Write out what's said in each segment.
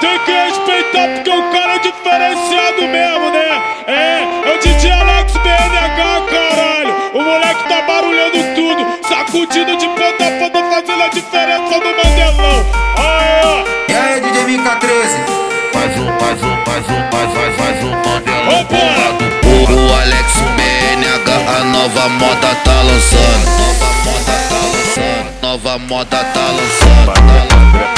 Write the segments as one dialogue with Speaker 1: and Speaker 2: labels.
Speaker 1: Tem que respeitar porque o cara é diferenciado mesmo, né? É, é o DJ Alex BNH, caralho. O moleque tá barulhando tudo, sacudindo de ponta a ponta, fazendo a diferença no Mandelão. Ah,
Speaker 2: E aí, DJ MK13?
Speaker 3: Mais um, mais um, mais um, mais, mais, mais um Mandelão
Speaker 1: Opa!
Speaker 3: O, o Alex BNH, a nova moda tá lançando. Nova moda tá lançando. Nova moda. Tá lançando, tá lançando.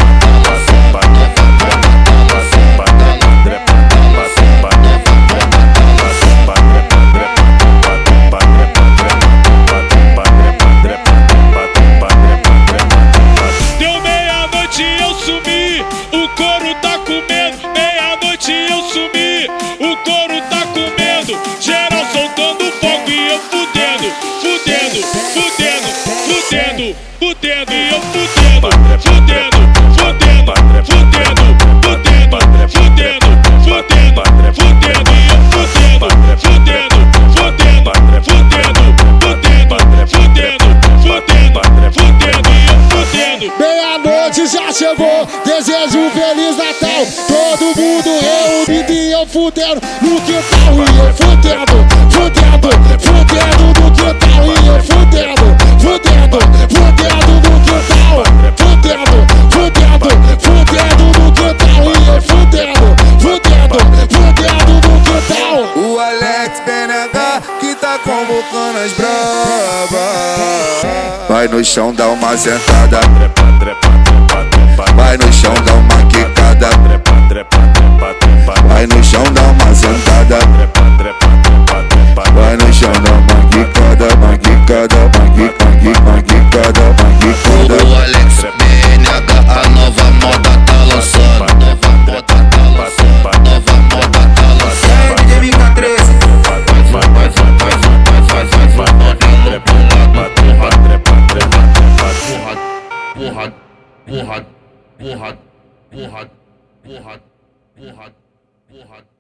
Speaker 1: Fudendo, fudendo e eu fudendo, fudendo, fudendo, fudendo, fudendo, fudendo, fudendo, fudendo e eu fudendo, fudendo, fudendo, fudendo, fudendo, fudendo, fudendo, fudendo e eu fudendo.
Speaker 4: Meia-noite já chegou, desejo Feliz Natal. Todo mundo reunido e eu fudendo no quintal. E eu fudendo, fudendo
Speaker 2: BNH que tá convocando as bravas. Vai no chão, dá uma sentada. Vai
Speaker 3: वो हद वो हद वो हद वो हद वो हद वो हद वो हद